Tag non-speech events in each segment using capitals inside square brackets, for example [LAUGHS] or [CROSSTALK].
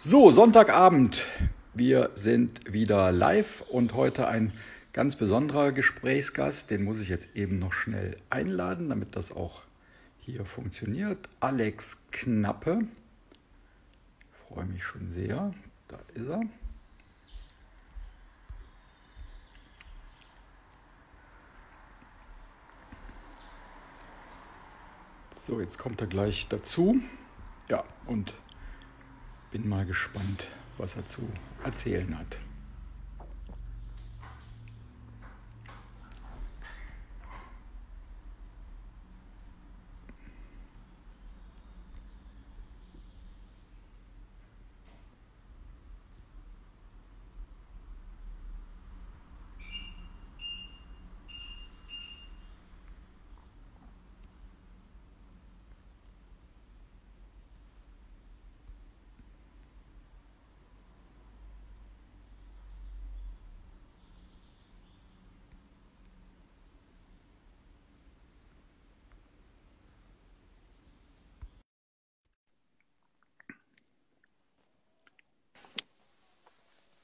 So, Sonntagabend. Wir sind wieder live und heute ein ganz besonderer Gesprächsgast. Den muss ich jetzt eben noch schnell einladen, damit das auch hier funktioniert. Alex Knappe. Ich freue mich schon sehr. Da ist er. So, jetzt kommt er gleich dazu. Ja, und bin mal gespannt, was er zu erzählen hat.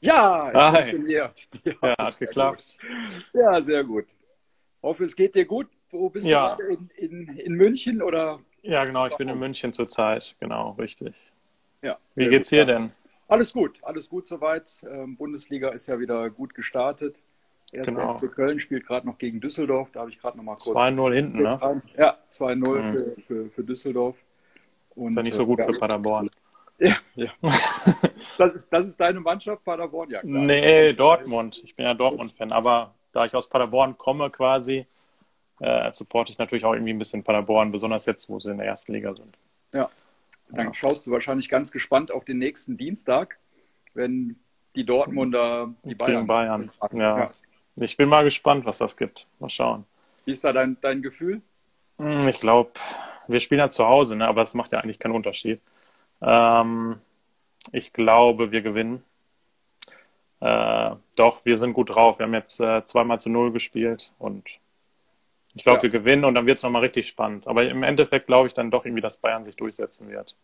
Ja, es Hi. funktioniert. Ja, [LAUGHS] Ja, geklappt. gut. Ja, sehr gut. Hoffe, es geht dir gut. Wo bist Ja. du? In, in, in München oder? Ja, genau, ich bin in München zurzeit. Genau, richtig. Ja, Wie geht's dir denn? Alles gut, alles gut soweit. Ähm, Bundesliga ist ja wieder gut gestartet. Erst Genau. FC Köln spielt gerade noch gegen Düsseldorf. Da habe ich gerade noch mal kurz 2-0 hinten, ne? rein. Ja, 2-0 Mhm. für, für, für Düsseldorf. Und, Ist ja nicht so gut äh, für Paderborn. Ja, ja. [LAUGHS] Das ist, das ist deine Mannschaft, Paderborn? Ja, klar. Nee, Dortmund. Ich bin ja Dortmund-Fan, aber da ich aus Paderborn komme quasi, äh, supporte ich natürlich auch irgendwie ein bisschen Paderborn, besonders jetzt, wo sie in der ersten Liga sind. Ja. Dann Ja. schaust du wahrscheinlich ganz gespannt auf den nächsten Dienstag, wenn die Dortmunder die Bayern. Gegen Bayern. packen. Ja. Ich bin mal gespannt, was das gibt. Mal schauen. Wie ist da dein, dein Gefühl? Hm, Ich glaube, wir spielen ja zu Hause, ne? aber es macht ja eigentlich keinen Unterschied. Ähm, ich glaube, wir gewinnen. Äh, doch, wir sind gut drauf. Wir haben jetzt äh, zweimal zu null gespielt und ich glaube, Ja. wir gewinnen und dann wird es nochmal richtig spannend. Aber im Endeffekt glaube ich dann doch irgendwie, dass Bayern sich durchsetzen wird.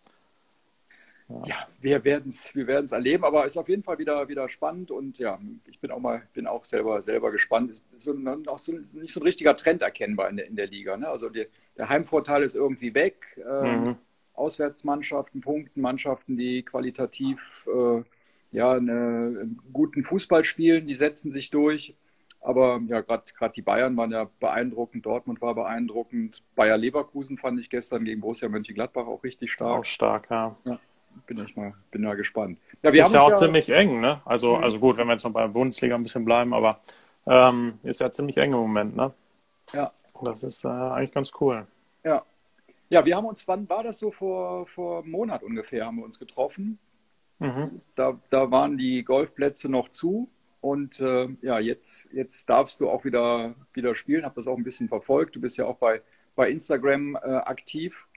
Ja, wir werden es wir werden's erleben, aber ist auf jeden Fall wieder, wieder spannend und ja, ich bin auch mal, bin auch selber, selber gespannt. Ist so, auch so, nicht so ein richtiger Trend erkennbar in der, in der Liga. Ne? Also die, der Heimvorteil ist irgendwie weg. Ähm, Mhm. Auswärtsmannschaften punkten, Mannschaften, die qualitativ äh, ja, eine, einen guten Fußball spielen, die setzen sich durch. Aber ja, gerade die Bayern waren ja beeindruckend, Dortmund war beeindruckend, Bayer Leverkusen fand ich gestern gegen Borussia Mönchengladbach auch richtig stark. Auch stark, ja. Bin ich mal, bin mal gespannt. Ja, Ist ja auch uns ziemlich eng, ne? Also, Mhm. also gut, wenn wir jetzt noch bei der Bundesliga ein bisschen bleiben, aber ähm, ist ja ziemlich eng im Moment, ne? Ja. Das ist äh, eigentlich ganz cool. Ja. Ja, wir haben uns, wann war das so? Vor, vor einem Monat ungefähr haben wir uns getroffen. Mhm. Da, da waren die Golfplätze noch zu. Und äh, ja, jetzt, jetzt darfst du auch wieder, wieder spielen. Hab das auch ein bisschen verfolgt. Du bist ja auch bei, bei Instagram äh, aktiv.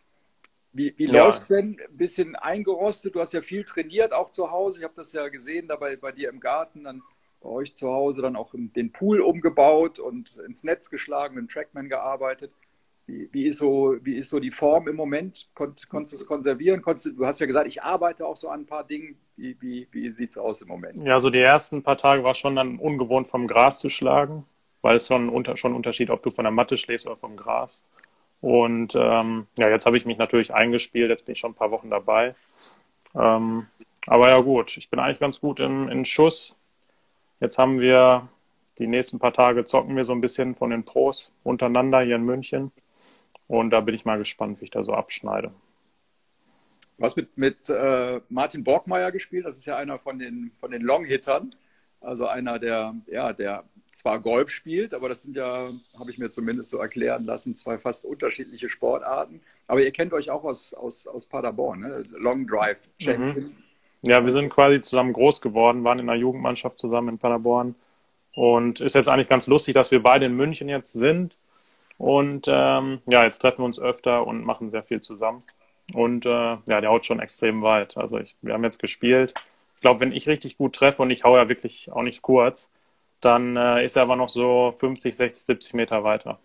Wie, wie Ja. läuft's denn? Ein bisschen eingerostet. Du hast ja viel trainiert, auch zu Hause. Ich habe das ja gesehen, da bei, bei dir im Garten, dann bei euch zu Hause, dann auch den Pool umgebaut und ins Netz geschlagen, mit dem Trackman gearbeitet. Wie, ist so, wie ist so die Form im Moment? Konnt, konntest du es konservieren? Konntest, du hast ja gesagt, ich arbeite auch so an ein paar Dingen. Wie, wie, wie sieht es aus im Moment? Ja, so die ersten paar Tage war schon dann ungewohnt vom Gras zu schlagen, weil es schon, unter, schon ein Unterschied, ob du von der Matte schlägst oder vom Gras. Und ähm, ja, jetzt habe ich mich natürlich eingespielt, jetzt bin ich schon ein paar Wochen dabei. Ähm, aber ja gut, ich bin eigentlich ganz gut in, in Schuss. Jetzt haben wir die nächsten paar Tage zocken wir so ein bisschen von den Pros untereinander hier in München. Und da bin ich mal gespannt, wie ich da so abschneide. Du hast mit, mit äh, Martin Borgmeier gespielt, das ist ja einer von den, von den Long-Hittern. Also einer, der, ja, der zwar Golf spielt, aber das sind ja, habe ich mir zumindest so erklären lassen, zwei fast unterschiedliche Sportarten. Aber ihr kennt euch auch aus, aus, aus Paderborn, ne? Long Drive Champion. Ja, wir sind quasi zusammen groß geworden, waren in der Jugendmannschaft zusammen in Paderborn. Und ist jetzt eigentlich ganz lustig, dass wir beide in München jetzt sind. Und ähm, ja, jetzt treffen wir uns öfter und machen sehr viel zusammen. Und äh, ja, der haut schon extrem weit. Also ich, wir haben jetzt gespielt. Ich glaube, wenn ich richtig gut treffe und ich hau ja wirklich auch nicht kurz, dann äh, ist er aber noch so 50, 60, 70 Meter weiter.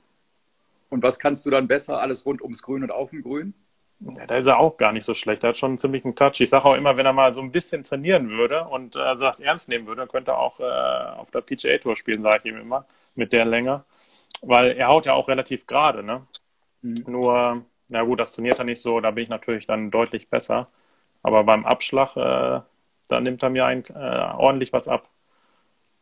Und was kannst du dann besser? Alles rund ums Grün und auf dem Grün? Ja, da ist er auch gar nicht so schlecht. Er hat schon einen ziemlichen Touch. Ich sage auch immer, wenn er mal so ein bisschen trainieren würde und äh, das ernst nehmen würde, könnte er auch äh, auf der PGA Tour spielen, sage ich ihm immer, mit der Länge. Weil er haut ja auch relativ gerade, ne? Mhm. Nur, na gut, das trainiert er nicht so, da bin ich natürlich dann deutlich besser. Aber beim Abschlag, äh, da nimmt er mir ein, äh, ordentlich was ab.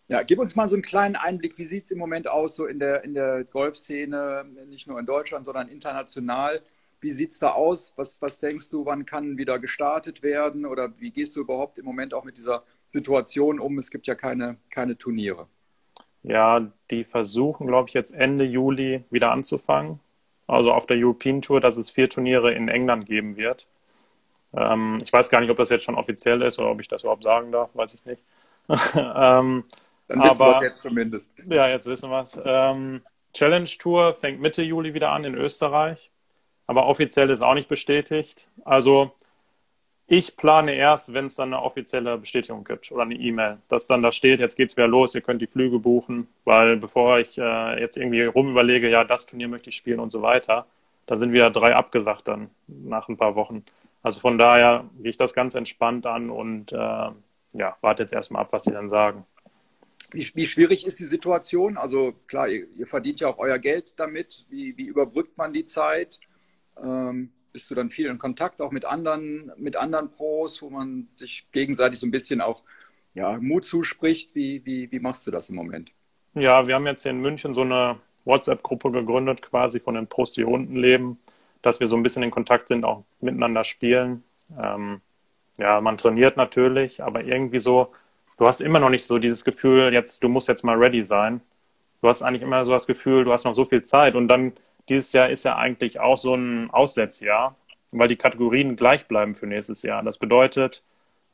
Ja, gib uns mal so einen kleinen Einblick, wie sieht es im Moment aus, so in der, in der Golfszene, nicht nur in Deutschland, sondern international. Wie sieht es da aus? Was, was denkst du, wann kann wieder gestartet werden? Oder wie gehst du überhaupt im Moment auch mit dieser Situation um? Es gibt ja keine, keine Turniere. Ja, die versuchen, glaube ich, jetzt Ende Juli wieder anzufangen. Also auf der European Tour, dass es vier Turniere in England geben wird. Ähm, ich weiß gar nicht, ob das jetzt schon offiziell ist oder ob ich das überhaupt sagen darf, weiß ich nicht. [LAUGHS] ähm, Dann wissen wir es jetzt zumindest. Ja, jetzt wissen wir es. Ähm, Challenge Tour fängt Mitte Juli wieder an in Österreich, aber offiziell ist auch nicht bestätigt. Also ich plane erst, wenn es dann eine offizielle Bestätigung gibt oder eine E-Mail, dass dann da steht, jetzt geht's wieder los, ihr könnt die Flüge buchen, weil bevor ich äh, jetzt irgendwie rumüberlege, ja, das Turnier möchte ich spielen und so weiter, da sind wieder drei abgesagt dann nach ein paar Wochen. Also von daher gehe ich das ganz entspannt an und äh, ja, warte jetzt erstmal ab, was sie dann sagen. Wie, wie, schwierig ist die Situation? Also klar, ihr, ihr, verdient ja auch euer Geld damit. Wie, wie überbrückt man die Zeit? Ähm, bist du dann viel in Kontakt auch mit anderen, mit anderen Pros, wo man sich gegenseitig so ein bisschen auch ja, Mut zuspricht? Wie, wie, wie machst du das im Moment? Ja, wir haben jetzt hier in München so eine WhatsApp-Gruppe gegründet, quasi von den Pros, die hier unten leben dass wir so ein bisschen in Kontakt sind, auch miteinander spielen. Ähm, ja, man trainiert natürlich, aber irgendwie so, du hast immer noch nicht so dieses Gefühl, jetzt, du musst jetzt mal ready sein. Du hast eigentlich immer so das Gefühl, du hast noch so viel Zeit und dann dieses Jahr ist ja eigentlich auch so ein Aussetzjahr, weil die Kategorien gleich bleiben für nächstes Jahr. Das bedeutet,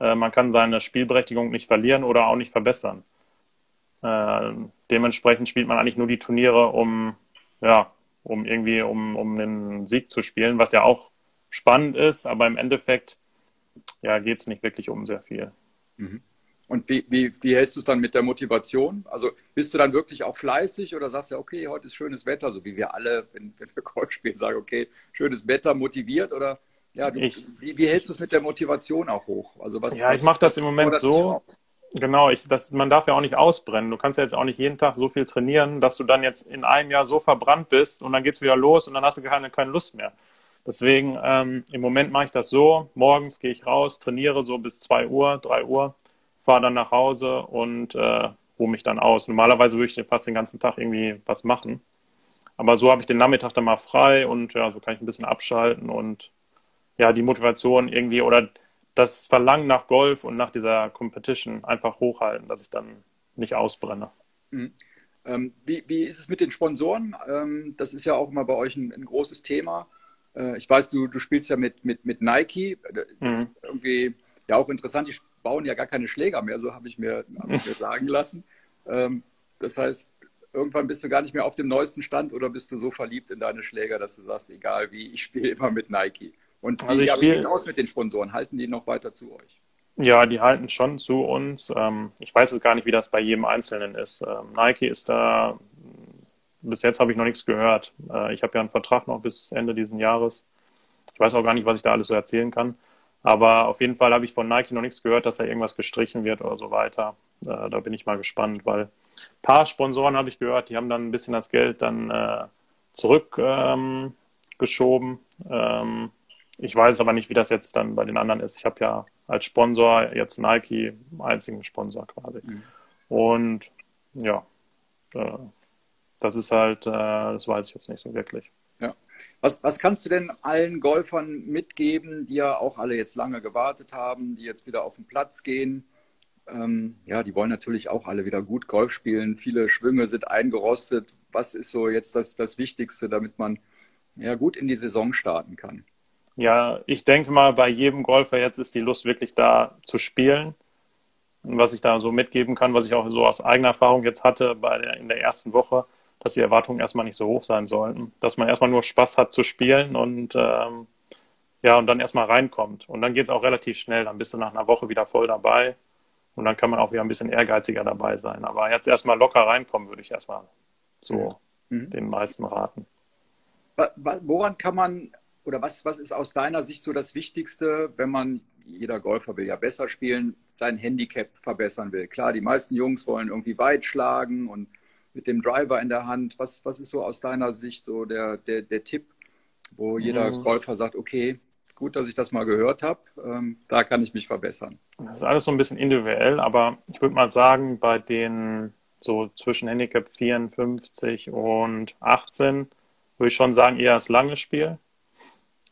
äh, man kann seine Spielberechtigung nicht verlieren oder auch nicht verbessern. Äh, dementsprechend spielt man eigentlich nur die Turniere, um ja, um irgendwie um, um einen Sieg zu spielen, was ja auch spannend ist, aber im Endeffekt ja, geht es nicht wirklich um sehr viel. Mhm. Und wie, wie, wie hältst du es dann mit der Motivation? Also bist du dann wirklich auch fleißig oder sagst du, okay, heute ist schönes Wetter, so wie wir alle, wenn, wenn wir Golf spielen, sagen, okay, schönes Wetter motiviert oder ja, du, ich, wie, wie, hältst du es mit der Motivation auch hoch? Also was, ja, ich mache das im Moment so. Genau, ich, das, man darf ja auch nicht ausbrennen. Du kannst ja jetzt auch nicht jeden Tag so viel trainieren, dass du dann jetzt in einem Jahr so verbrannt bist und dann geht's wieder los und dann hast du keine, keine Lust mehr. Deswegen, ähm, im Moment mache ich das so. Morgens gehe ich raus, trainiere so bis zwei Uhr, drei Uhr, fahre dann nach Hause und äh, ruhe mich dann aus. Normalerweise würde ich fast den ganzen Tag irgendwie was machen. Aber so habe ich den Nachmittag dann mal frei und ja, so kann ich ein bisschen abschalten und ja, die Motivation irgendwie oder das Verlangen nach Golf und nach dieser Competition einfach hochhalten, dass ich dann nicht ausbrenne. Mhm. Ähm, wie, wie, ist es mit den Sponsoren? Ähm, das ist ja auch immer bei euch ein, ein großes Thema. Äh, ich weiß, du, du spielst ja mit, mit, mit Nike. Das mhm. ist irgendwie ja auch interessant. Die bauen ja gar keine Schläger mehr, so habe ich, mir, hab ich mir sagen lassen. Ähm, das heißt, irgendwann bist du gar nicht mehr auf dem neuesten Stand oder bist du so verliebt in deine Schläger, dass du sagst, egal wie, ich spiele immer mit Nike. Und wie also sieht es aus mit den Sponsoren? Halten die noch weiter zu euch? Ja, die halten schon zu uns. Ähm, ich weiß jetzt gar nicht, wie das bei jedem Einzelnen ist. Ähm, Nike ist da, bis jetzt habe ich noch nichts gehört. Äh, ich habe ja einen Vertrag noch bis Ende dieses Jahres. Ich weiß auch gar nicht, was ich da alles so erzählen kann. Aber auf jeden Fall habe ich von Nike noch nichts gehört, dass da irgendwas gestrichen wird oder so weiter. Äh, da bin ich mal gespannt, weil ein paar Sponsoren habe ich gehört, die haben dann ein bisschen das Geld dann äh, zurückgeschoben. Ähm, ich weiß aber nicht, wie das jetzt dann bei den anderen ist. Ich habe ja als Sponsor jetzt Nike, einzigen Sponsor quasi. Mhm. Und ja, äh, das ist halt, äh, das weiß ich jetzt nicht so wirklich. Was, was kannst du denn allen Golfern mitgeben, die ja auch alle jetzt lange gewartet haben, die jetzt wieder auf den Platz gehen? Ähm, ja, die wollen natürlich auch alle wieder gut Golf spielen. Viele Schwünge sind eingerostet. Was ist so jetzt das, das Wichtigste, damit man ja gut in die Saison starten kann? Ja, ich denke mal, bei jedem Golfer jetzt ist die Lust wirklich da zu spielen. Und was ich da so mitgeben kann, was ich auch so aus eigener Erfahrung jetzt hatte bei der, in der ersten Woche, dass die Erwartungen erstmal nicht so hoch sein sollten. Dass man erstmal nur Spaß hat zu spielen und ähm, ja, und dann erstmal reinkommt. Und dann geht es auch relativ schnell. Dann bist du nach einer Woche wieder voll dabei. Und dann kann man auch wieder ein bisschen ehrgeiziger dabei sein. Aber jetzt erstmal locker reinkommen, würde ich erstmal so mhm. den meisten raten. Woran kann man oder was, was ist aus deiner Sicht so das Wichtigste, wenn man, jeder Golfer will ja besser spielen, sein Handicap verbessern will? Klar, die meisten Jungs wollen irgendwie weit schlagen und mit dem Driver in der Hand. Was, was ist so aus deiner Sicht so der, der, der Tipp, wo jeder mhm. Golfer sagt, okay, gut, dass ich das mal gehört habe, ähm, da kann ich mich verbessern? Das ist alles so ein bisschen individuell, aber ich würde mal sagen, bei den so zwischen Handicap 54 und 18 würde ich schon sagen, eher das lange Spiel,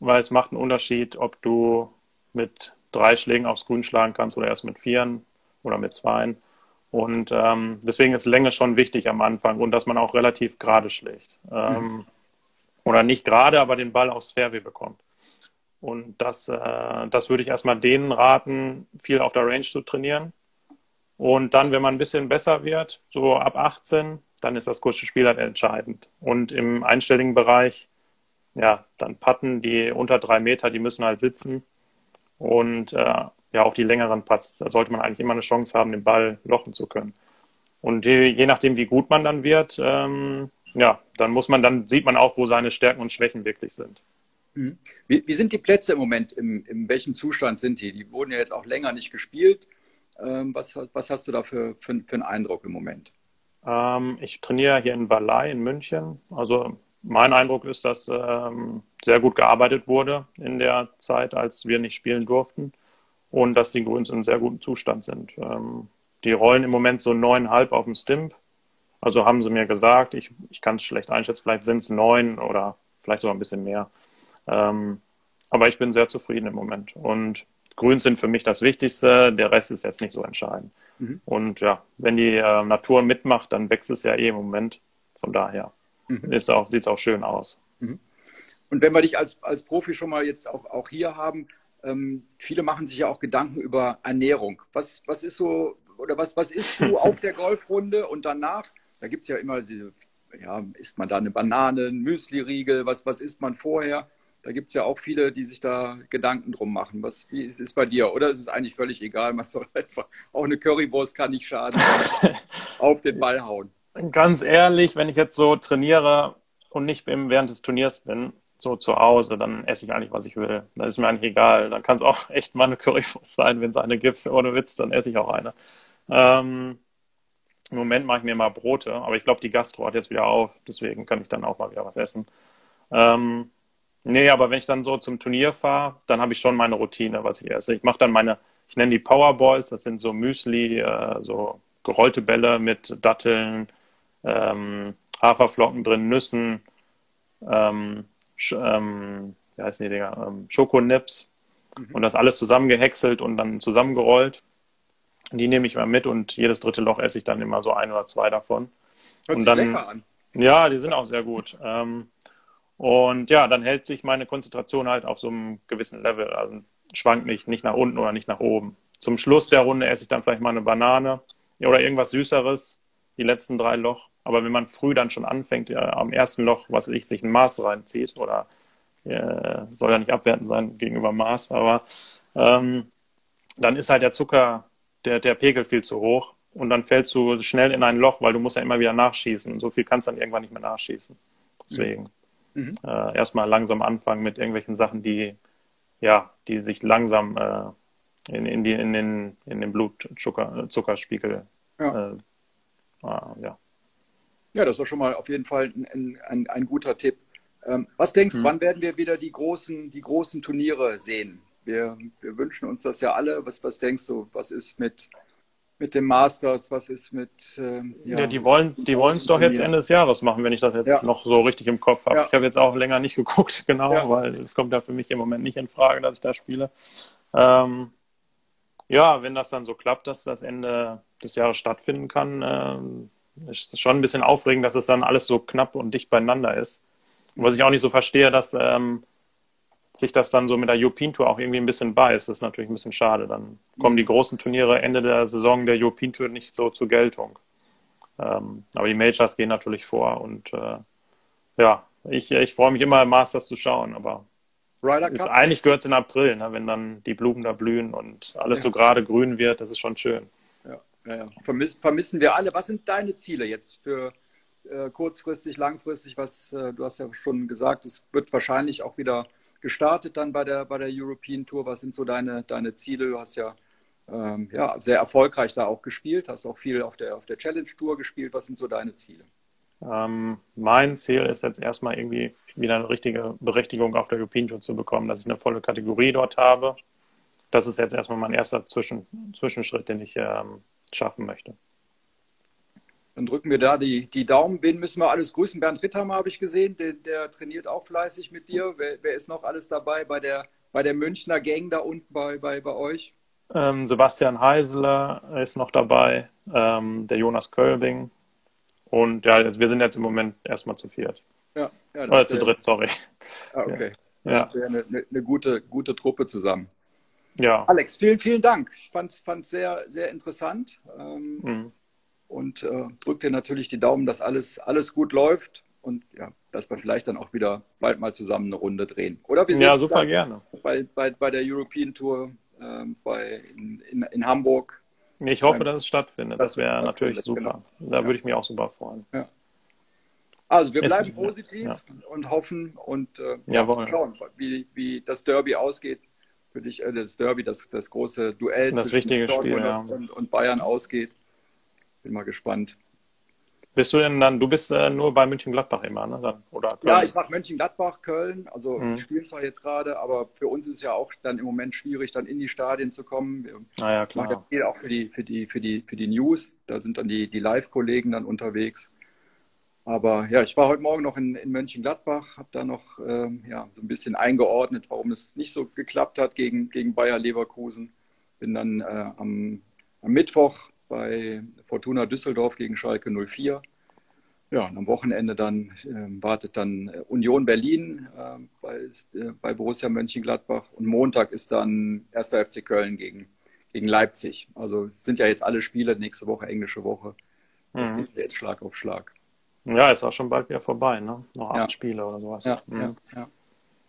weil es macht einen Unterschied, ob du mit drei Schlägen aufs Grün schlagen kannst oder erst mit vieren oder mit zweien. Und ähm, deswegen ist Länge schon wichtig am Anfang und dass man auch relativ gerade schlägt. Ähm, mhm. Oder nicht gerade, aber den Ball aufs Fairway bekommt. Und das, äh, das würde ich erstmal denen raten, viel auf der Range zu trainieren. Und dann, wenn man ein bisschen besser wird, so ab 18, dann ist das kurze Spiel halt entscheidend. Und im einstelligen Bereich, ja, dann Patten, die unter drei Meter, die müssen halt sitzen. Und äh, ja auch die längeren Putts. Da sollte man eigentlich immer eine Chance haben, den Ball lochen zu können. Und je, je nachdem, wie gut man dann wird, ähm, ja, dann muss man, dann sieht man auch, wo seine Stärken und Schwächen wirklich sind. Mhm. Wie, wie sind die Plätze im Moment? Im, in welchem Zustand sind die? Die wurden ja jetzt auch länger nicht gespielt. Ähm, was, was hast du da für, für, für einen Eindruck im Moment? Ähm, ich trainiere hier in Balai in München. Also mein Eindruck ist, dass ähm, sehr gut gearbeitet wurde in der Zeit, als wir nicht spielen durften und dass die Grüns in sehr gutem Zustand sind. Ähm, die rollen im Moment so neuneinhalb auf dem Stimp. Also haben sie mir gesagt, ich, ich kann es schlecht einschätzen, vielleicht sind es neun oder vielleicht sogar ein bisschen mehr. Ähm, aber ich bin sehr zufrieden im Moment. Und Grüns sind für mich das Wichtigste, der Rest ist jetzt nicht so entscheidend. Mhm. Und ja, wenn die äh, Natur mitmacht, dann wächst es ja eh im Moment. Von daher mhm. sieht es auch schön aus. Mhm. Und wenn wir dich als, als Profi schon mal jetzt auch, auch hier haben, ähm, viele machen sich ja auch Gedanken über Ernährung. Was, was ist so, oder was, was isst du [LAUGHS] auf der Golfrunde und danach? Da gibt es ja immer diese, ja, isst man da eine Banane, ein Müsli-Riegel, was, was isst man vorher? Da gibt es ja auch viele, die sich da Gedanken drum machen. Was, wie ist es bei dir? Oder ist es eigentlich völlig egal? Man soll einfach, auch eine Currywurst kann nicht schaden, [LAUGHS] auf den Ball hauen. Ganz ehrlich, wenn ich jetzt so trainiere und nicht während des Turniers bin, so zu Hause, dann esse ich eigentlich, was ich will. Da ist mir eigentlich egal. Dann kann es auch [LAUGHS] echt mal eine Currywurst sein, wenn es eine gibt, ohne Witz, dann esse ich auch eine. Ähm, Im Moment mache ich mir mal Brote, aber ich glaube, die Gastro hat jetzt wieder auf, deswegen kann ich dann auch mal wieder was essen. Ähm, nee, aber wenn ich dann so zum Turnier fahre, dann habe ich schon meine Routine, was ich esse. Ich mache dann meine, ich nenne die Powerballs, das sind so Müsli, äh, so gerollte Bälle mit Datteln, ähm, Haferflocken drin, Nüssen, ähm, ähm, wie heißen die Dinger, ähm, Schokonips mhm. und das alles zusammengehäckselt und dann zusammengerollt. Die nehme ich mal mit und jedes dritte Loch esse ich dann immer so ein oder zwei davon. Hört und dann. Ja, die sind auch sehr gut. Ähm, und ja, dann hält sich meine Konzentration halt auf so einem gewissen Level. Also schwankt nicht, nicht nach unten oder nicht nach oben. Zum Schluss der Runde esse ich dann vielleicht mal eine Banane oder irgendwas Süßeres, die letzten drei Loch. Aber wenn man früh dann schon anfängt, ja, am ersten Loch, was ich, sich ein Maß reinzieht, oder äh, soll ja nicht abwertend sein gegenüber Maß, aber ähm, dann ist halt der Zucker, der, der Pegel viel zu hoch und dann fällst du schnell in ein Loch, weil du musst ja immer wieder nachschießen. So viel kannst du dann irgendwann nicht mehr nachschießen. Deswegen mhm. äh, erstmal langsam anfangen mit irgendwelchen Sachen, die ja, die sich langsam äh, in, in, die, in den, in den Blutzuckerspiegel ja. Äh, ah, ja, ja, das war schon mal auf jeden Fall ein, ein, ein guter Tipp. Ähm, was denkst du, hm. wann werden wir wieder die großen, die großen Turniere sehen? Wir, wir wünschen uns das ja alle. Was, was denkst du, was ist mit, mit dem Masters, was ist mit. Ähm, ja, ja, die wollen die es doch jetzt Ende des Jahres machen, wenn ich das jetzt ja. noch so richtig im Kopf habe. Ja. Ich habe jetzt auch länger nicht [LAUGHS] geguckt, genau, weil es kommt ja für mich im Moment nicht in Frage, dass ich da spiele. Ähm, ja, wenn das dann so klappt, dass das Ende des Jahres stattfinden kann, ähm, ist schon ein bisschen aufregend, dass es dann alles so knapp und dicht beieinander ist. Und was ich auch nicht so verstehe, dass ähm, sich das dann so mit der European Tour auch irgendwie ein bisschen beißt. Das ist natürlich ein bisschen schade. Dann kommen die großen Turniere Ende der Saison der European Tour nicht so zur Geltung. Ähm, aber die Majors gehen natürlich vor und äh, ja, ich, ich freue mich immer, Masters zu schauen, aber ist, eigentlich gehört es in April, ne, wenn dann die Blumen da blühen und alles ja. so gerade grün wird, das ist schon schön. Ja, Vermiss, vermissen wir alle. Was sind deine Ziele jetzt für äh, kurzfristig, langfristig? Was äh, du hast ja schon gesagt, es wird wahrscheinlich auch wieder gestartet dann bei der, bei der European Tour? Was sind so deine, deine Ziele? Du hast ja, ähm, ja sehr erfolgreich da auch gespielt, hast auch viel auf der, auf der Challenge Tour gespielt. Was sind so deine Ziele? Ähm, mein Ziel ist jetzt erstmal irgendwie wieder eine richtige Berechtigung auf der European Tour zu bekommen, dass ich eine volle Kategorie dort habe. Das ist jetzt erstmal mein erster Zwischen Zwischenschritt, den ich ähm, schaffen möchte. Dann drücken wir da die, die Daumen. Wen müssen wir alles grüßen? Bernd Ritthammer habe ich gesehen, der, der, trainiert auch fleißig mit dir. Wer, wer, ist noch alles dabei bei der, bei der Münchner Gang da unten bei, bei, bei euch? Ähm, Sebastian Heiseler ist noch dabei, ähm, der Jonas Kölbing. Und ja, wir sind jetzt im Moment erstmal zu viert. Ja, ja Oder zu dritt, sorry. Ah, okay. Ja. eine, eine, gute, gute Truppe zusammen. Ja. Alex, vielen, vielen Dank. Ich fand es sehr, sehr interessant. Ähm, mhm und äh, drückt dir natürlich die Daumen, dass alles, alles gut läuft und ja, dass wir vielleicht dann auch wieder bald mal zusammen eine Runde drehen. Oder wir ja, super gerne. Bei, bei, bei der European Tour äh, bei, in, in, in Hamburg. Ich hoffe, dass es stattfindet. Das, das wäre natürlich super. Genau. Da ja. würde ich mich auch super freuen. Ja. Also wir bleiben Ist, positiv ja. und hoffen und äh, schauen, wie, wie das Derby ausgeht. Für dich äh, das Derby, das, das große Duell das zwischen Dortmund Spiel, und, und Bayern ausgeht. Bin mal gespannt. Bist du denn dann, du bist äh, nur bei München-Gladbach immer, ne? Dann, oder Köln? Ja, ich mache München-Gladbach, Köln. Also mhm. spielen zwar jetzt gerade, aber für uns ist es ja auch dann im Moment schwierig, dann in die Stadien zu kommen. Wir ah, ja, klar. machen viel auch für die, für die, für die, für die News. Da sind dann die, die Live-Kollegen dann unterwegs. Aber ja, ich war heute Morgen noch in, in Mönchengladbach, habe da noch ähm, ja, so ein bisschen eingeordnet, warum es nicht so geklappt hat gegen, gegen Bayer Leverkusen. Bin dann äh, am, am Mittwoch bei Fortuna Düsseldorf gegen Schalke 04. Ja, und am Wochenende dann äh, wartet dann äh, Union Berlin äh, bei, bei Borussia Mönchengladbach und Montag ist dann 1. FC Köln gegen, gegen Leipzig. Also es sind ja jetzt alle Spiele, nächste Woche englische Woche. Das mhm. geht jetzt Schlag auf Schlag. Ja, ist auch schon bald wieder vorbei, ne? Noch acht ja. Spiele oder sowas. Ja, mhm. ja, ja.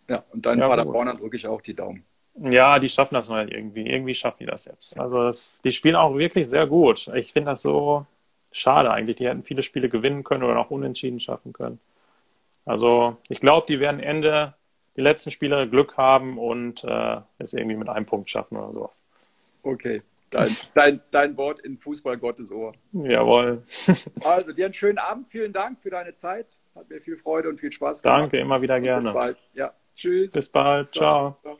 ja, und dann ja, Paderborn drücke ich auch die Daumen. Ja, die schaffen das mal irgendwie. Irgendwie schaffen die das jetzt. Also das, die spielen auch wirklich sehr gut. Ich finde das so schade eigentlich. Die hätten viele Spiele gewinnen können oder auch unentschieden schaffen können. Also ich glaube, die werden Ende die letzten Spiele Glück haben und äh, es irgendwie mit einem Punkt schaffen oder sowas. Okay. Dein, dein, dein Wort in Fußball Gottes Ohr. Jawohl. also dir einen schönen Abend. Vielen Dank für deine Zeit. Hat mir viel Freude und viel Spaß gemacht. Danke, immer wieder gerne. bis bald. Ja. Tschüss. Bis bald. Ciao. Ciao.